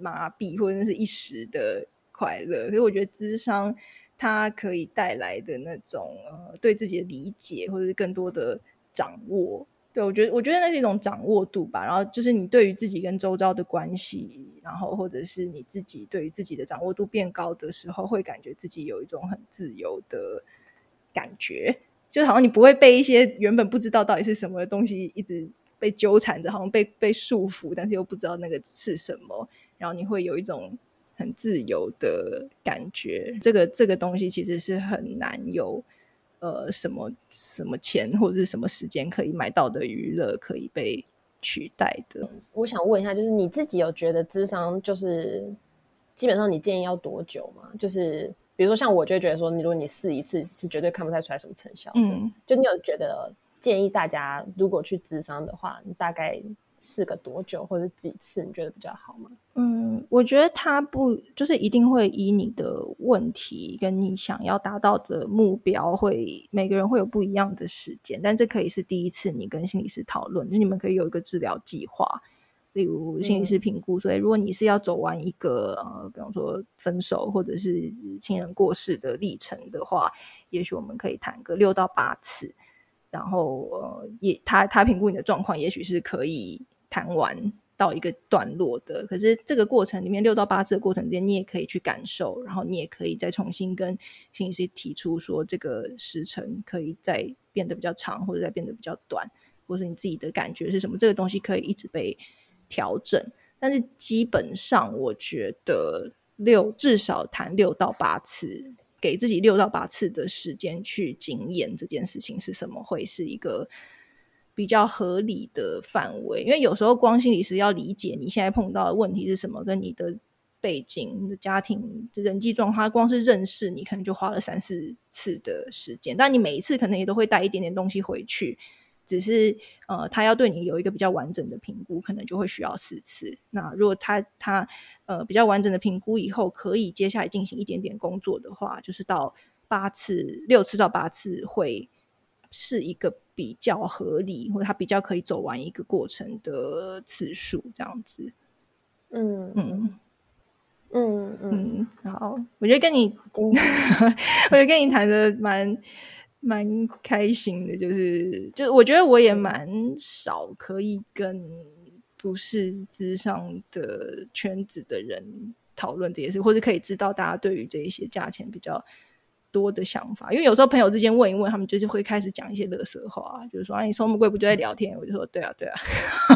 麻痹或者是一时的快乐。可是我觉得智商它可以带来的那种呃对自己的理解，或者是更多的掌握。对，我觉得，我觉得那是一种掌握度吧。然后就是你对于自己跟周遭的关系，然后或者是你自己对于自己的掌握度变高的时候，会感觉自己有一种很自由的感觉，就好像你不会被一些原本不知道到底是什么东西一直被纠缠着，好像被被束缚，但是又不知道那个是什么。然后你会有一种很自由的感觉。这个这个东西其实是很难有。呃，什么什么钱或者是什么时间可以买到的娱乐可以被取代的？我想问一下，就是你自己有觉得智商就是基本上你建议要多久吗？就是比如说像我就觉得说，你如果你试一次是绝对看不太出来什么成效。嗯，就你有觉得建议大家如果去智商的话，你大概？四个多久或者几次你觉得比较好吗？嗯，我觉得他不就是一定会以你的问题跟你想要达到的目标，会每个人会有不一样的时间，但这可以是第一次你跟心理师讨论，就你们可以有一个治疗计划，例如心理师评估。所以如果你是要走完一个呃，比方说分手或者是亲人过世的历程的话，也许我们可以谈个六到八次。然后呃，也他他评估你的状况，也许是可以谈完到一个段落的。可是这个过程里面六到八次的过程间，你也可以去感受，然后你也可以再重新跟心理师提出说，这个时程可以再变得比较长，或者再变得比较短，或是你自己的感觉是什么？这个东西可以一直被调整。但是基本上，我觉得六至少谈六到八次。给自己六到八次的时间去经验这件事情是什么，会是一个比较合理的范围。因为有时候光心理师要理解你现在碰到的问题是什么，跟你的背景、你的家庭、人际状况，光是认识你，可能就花了三四次的时间。但你每一次可能也都会带一点点东西回去，只是呃，他要对你有一个比较完整的评估，可能就会需要四次。那如果他他呃比较完整的评估以后，可以接下来进行一点点工作的话，就是到八次、六次到八次会是一个比较合理，或者他比较可以走完一个过程的次数，这样子。嗯嗯嗯嗯，好，我觉得跟你，我觉得跟你谈的蛮。蛮开心的，就是就我觉得我也蛮少可以跟不是之上的圈子的人讨论这些事，或者可以知道大家对于这一些价钱比较多的想法。因为有时候朋友之间问一问，他们就是会开始讲一些乐色话，就是说啊，你收那么贵不就在聊天？我就说对啊，对啊，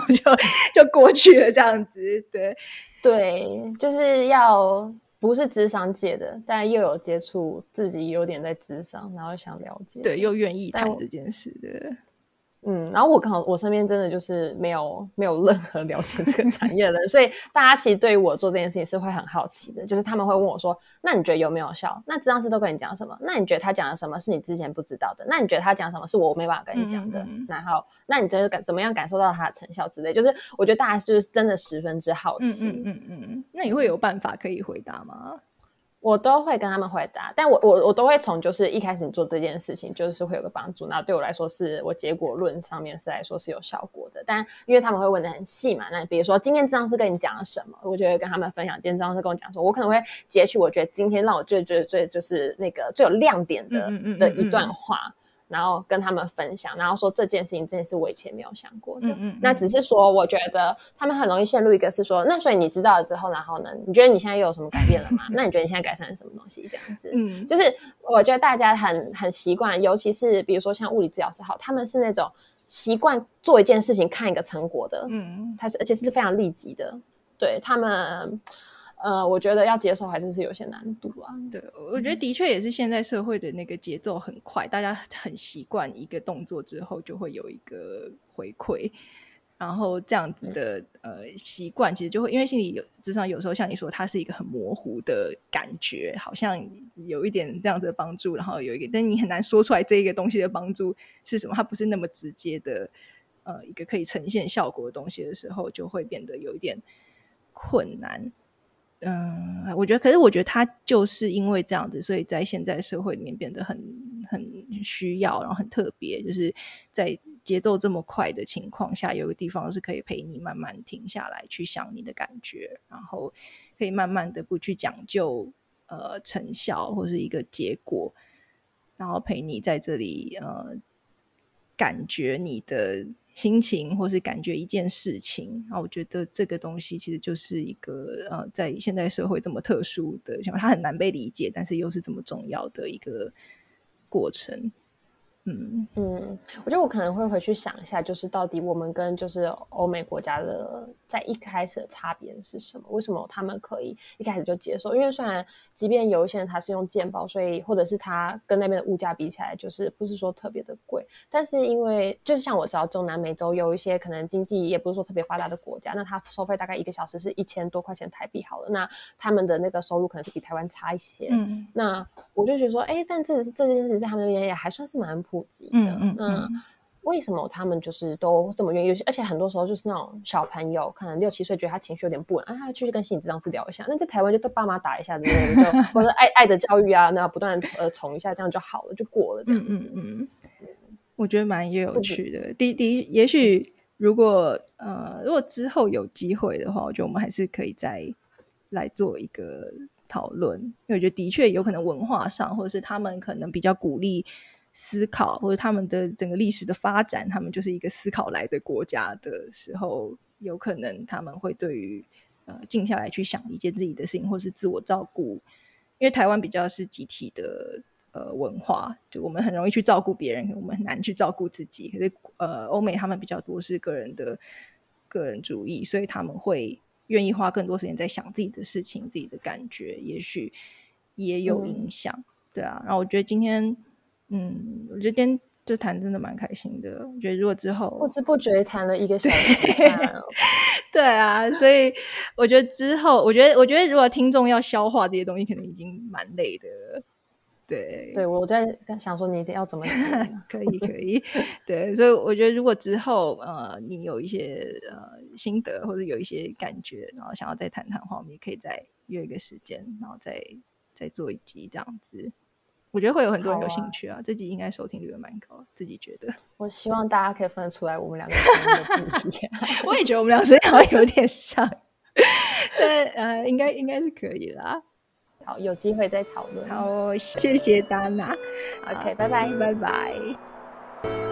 就就过去了这样子。对对，就是要。不是智商界的，但又有接触，自己有点在智商，然后想了解，对，又愿意谈这件事的。嗯，然后我刚好我身边真的就是没有没有任何了解这个产业的人，所以大家其实对于我做这件事情是会很好奇的，就是他们会问我说：“那你觉得有没有效？那治疗师都跟你讲什么？那你觉得他讲的什么是你之前不知道的？那你觉得他讲什么是我没办法跟你讲的？然后，那你觉得感怎么样感受到他的成效之类？就是我觉得大家就是真的十分之好奇。嗯嗯嗯嗯，那你会有办法可以回答吗？我都会跟他们回答，但我我我都会从就是一开始你做这件事情，就是会有个帮助，那对我来说是我结果论上面是来说是有效果的。但因为他们会问的很细嘛，那比如说今天张师跟你讲了什么，我就会跟他们分享。今天张师跟我讲说，我可能会截取我觉得今天让我最最最就是那个最有亮点的的一段话。然后跟他们分享，然后说这件事情真的是我以前没有想过的。嗯嗯。那只是说，我觉得他们很容易陷入一个是说，那所以你知道了之后，然后呢？你觉得你现在又有什么改变了吗？那你觉得你现在改善了什么东西？这样子。嗯。就是我觉得大家很很习惯，尤其是比如说像物理治疗师好，他们是那种习惯做一件事情看一个成果的。嗯。他是而且是非常立即的，对他们。呃，我觉得要接受还是是有些难度啊。对，我觉得的确也是现在社会的那个节奏很快，大家很习惯一个动作之后就会有一个回馈，然后这样子的呃习惯，其实就会因为心里有至少，有时候像你说，它是一个很模糊的感觉，好像有一点这样子的帮助，然后有一个，但你很难说出来这一个东西的帮助是什么，它不是那么直接的呃一个可以呈现效果的东西的时候，就会变得有一点困难。嗯，我觉得，可是我觉得他就是因为这样子，所以在现在社会里面变得很很需要，然后很特别，就是在节奏这么快的情况下，有个地方是可以陪你慢慢停下来，去想你的感觉，然后可以慢慢的不去讲究呃成效或是一个结果，然后陪你在这里呃感觉你的。心情，或是感觉一件事情，那，我觉得这个东西其实就是一个呃，在现代社会这么特殊的情况，它很难被理解，但是又是这么重要的一个过程。嗯嗯，我觉得我可能会回去想一下，就是到底我们跟就是欧美国家的在一开始的差别是什么？为什么他们可以一开始就接受？因为虽然即便有一些人他是用健保，所以或者是他跟那边的物价比起来，就是不是说特别的贵，但是因为就是像我知道中南美洲有一些可能经济也不是说特别发达的国家，那他收费大概一个小时是一千多块钱台币好了，那他们的那个收入可能是比台湾差一些。嗯，那我就觉得说，哎，但这这件事在他们那边也还算是蛮。普及的，嗯嗯，为什么他们就是都这么愿意？而且很多时候就是那种小朋友，可能六七岁，觉得他情绪有点不稳，啊，他继续跟心理咨商师聊一下。那在台湾就对爸妈打一下之类的，就 或者爱爱的教育啊，那不断呃宠一下，这样就好了，就过了这样子。嗯嗯，我觉得蛮有趣的。第第，也许如果呃，如果之后有机会的话，我觉得我们还是可以再来做一个讨论，因为我觉得的确有可能文化上，或者是他们可能比较鼓励。思考或者他们的整个历史的发展，他们就是一个思考来的国家的时候，有可能他们会对于呃静下来去想一件自己的事情，或是自我照顾。因为台湾比较是集体的呃文化，就我们很容易去照顾别人，我们很难去照顾自己。可是呃，欧美他们比较多是个人的个人主义，所以他们会愿意花更多时间在想自己的事情、自己的感觉，也许也有影响。对啊，然后我觉得今天。嗯，我觉得今天就谈真的蛮开心的。我觉得如果之后不知不觉谈了一个小时，对啊，所以我觉得之后，我觉得我觉得如果听众要消化这些东西，可能已经蛮累的。对，对我在想说你要怎么讲，可以可以，对，所以我觉得如果之后呃你有一些呃心得或者有一些感觉，然后想要再谈谈的话，我们也可以再约一个时间，然后再再做一集这样子。我觉得会有很多人有兴趣啊，这集应该收听率也蛮高，自己觉得。我希望大家可以分得出来我们两个声音的不一样。我也觉得我们两个声音好像有点像，对，呃，应该应该是可以啦。好，有机会再讨论。好，谢谢达娜。OK，拜拜，拜拜。